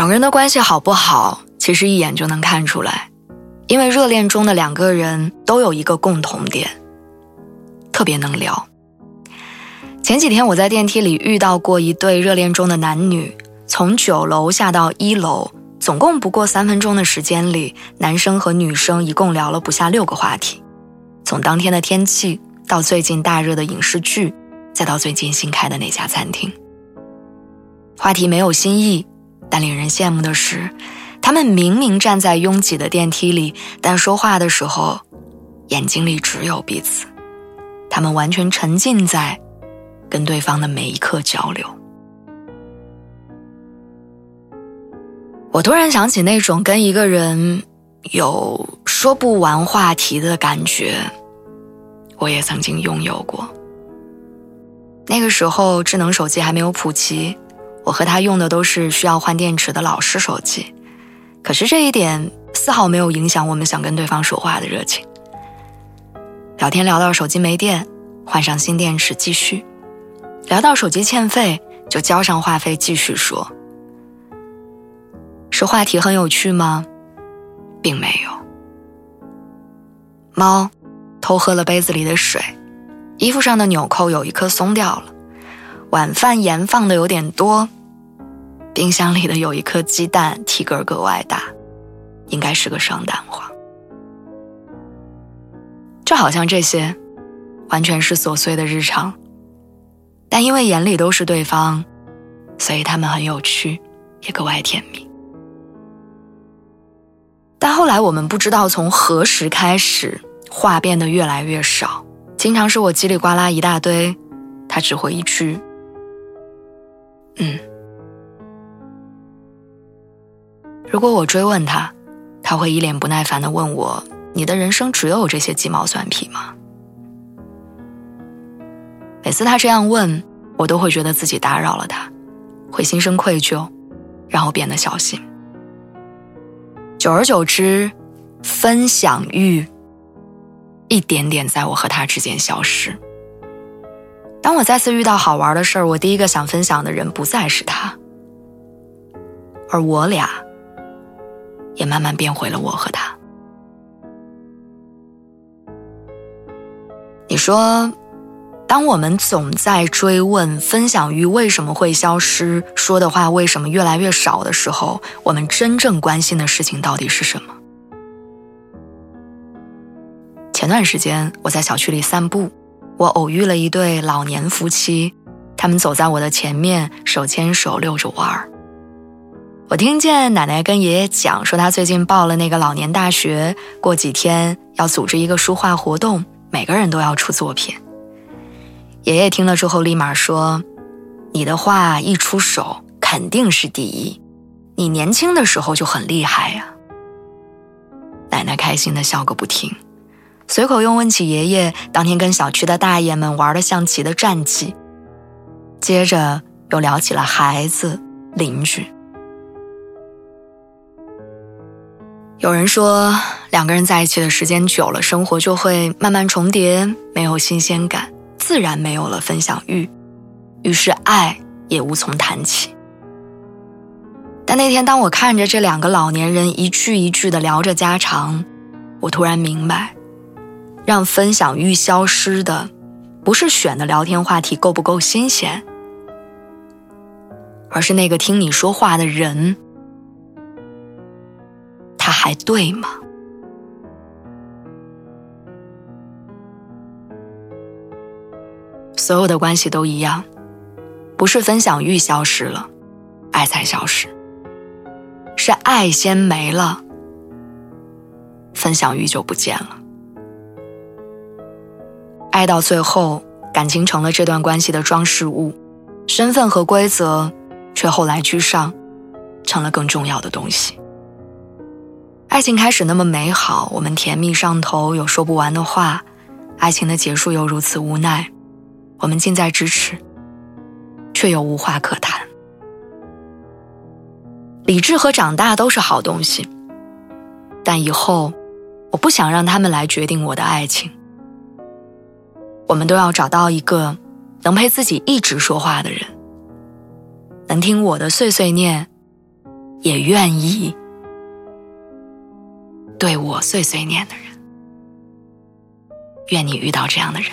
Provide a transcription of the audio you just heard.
两个人的关系好不好，其实一眼就能看出来，因为热恋中的两个人都有一个共同点，特别能聊。前几天我在电梯里遇到过一对热恋中的男女，从九楼下到一楼，总共不过三分钟的时间里，男生和女生一共聊了不下六个话题，从当天的天气到最近大热的影视剧，再到最近新开的那家餐厅，话题没有新意。令人羡慕的是，他们明明站在拥挤的电梯里，但说话的时候，眼睛里只有彼此。他们完全沉浸在跟对方的每一刻交流。我突然想起那种跟一个人有说不完话题的感觉，我也曾经拥有过。那个时候，智能手机还没有普及。我和他用的都是需要换电池的老式手机，可是这一点丝毫没有影响我们想跟对方说话的热情。聊天聊到手机没电，换上新电池继续；聊到手机欠费，就交上话费继续说。是话题很有趣吗？并没有。猫偷喝了杯子里的水，衣服上的纽扣有一颗松掉了。晚饭盐放的有点多，冰箱里的有一颗鸡蛋体格格外大，应该是个双蛋黄。就好像这些，完全是琐碎的日常，但因为眼里都是对方，所以他们很有趣，也格外甜蜜。但后来我们不知道从何时开始，话变得越来越少，经常是我叽里呱啦一大堆，他只会一句。嗯，如果我追问他，他会一脸不耐烦的问我：“你的人生只有这些鸡毛蒜皮吗？”每次他这样问，我都会觉得自己打扰了他，会心生愧疚，然后变得小心。久而久之，分享欲一点点在我和他之间消失。当我再次遇到好玩的事儿，我第一个想分享的人不再是他，而我俩也慢慢变回了我和他。你说，当我们总在追问分享欲为什么会消失，说的话为什么越来越少的时候，我们真正关心的事情到底是什么？前段时间我在小区里散步。我偶遇了一对老年夫妻，他们走在我的前面，手牵手遛着弯儿。我听见奶奶跟爷爷讲说，他最近报了那个老年大学，过几天要组织一个书画活动，每个人都要出作品。爷爷听了之后立马说：“你的画一出手肯定是第一，你年轻的时候就很厉害呀。”奶奶开心的笑个不停。随口又问起爷爷当天跟小区的大爷们玩的象棋的战绩，接着又聊起了孩子、邻居。有人说，两个人在一起的时间久了，生活就会慢慢重叠，没有新鲜感，自然没有了分享欲，于是爱也无从谈起。但那天，当我看着这两个老年人一句一句的聊着家常，我突然明白。让分享欲消失的，不是选的聊天话题够不够新鲜，而是那个听你说话的人，他还对吗？所有的关系都一样，不是分享欲消失了，爱才消失，是爱先没了，分享欲就不见了。爱到最后，感情成了这段关系的装饰物，身份和规则却后来居上，成了更重要的东西。爱情开始那么美好，我们甜蜜上头，有说不完的话；爱情的结束又如此无奈，我们近在咫尺，却又无话可谈。理智和长大都是好东西，但以后我不想让他们来决定我的爱情。我们都要找到一个能陪自己一直说话的人，能听我的碎碎念，也愿意对我碎碎念的人。愿你遇到这样的人。